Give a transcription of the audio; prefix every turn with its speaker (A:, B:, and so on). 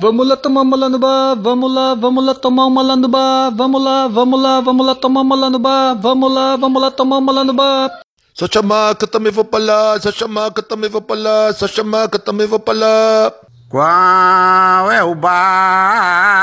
A: Vamos lá tomar uma lá no bar, vamos lá, vamos lá tomar uma lá no bar, vamos lá, vamos lá, vamos lá tomar uma lá no bar, vamos lá, vamos lá tomar uma lá no bar.
B: Sa chamaca também vou pra lá, só chamar que eu também vou pra lá, só chamar que eu também vou pra lá.
C: Qual é o bar?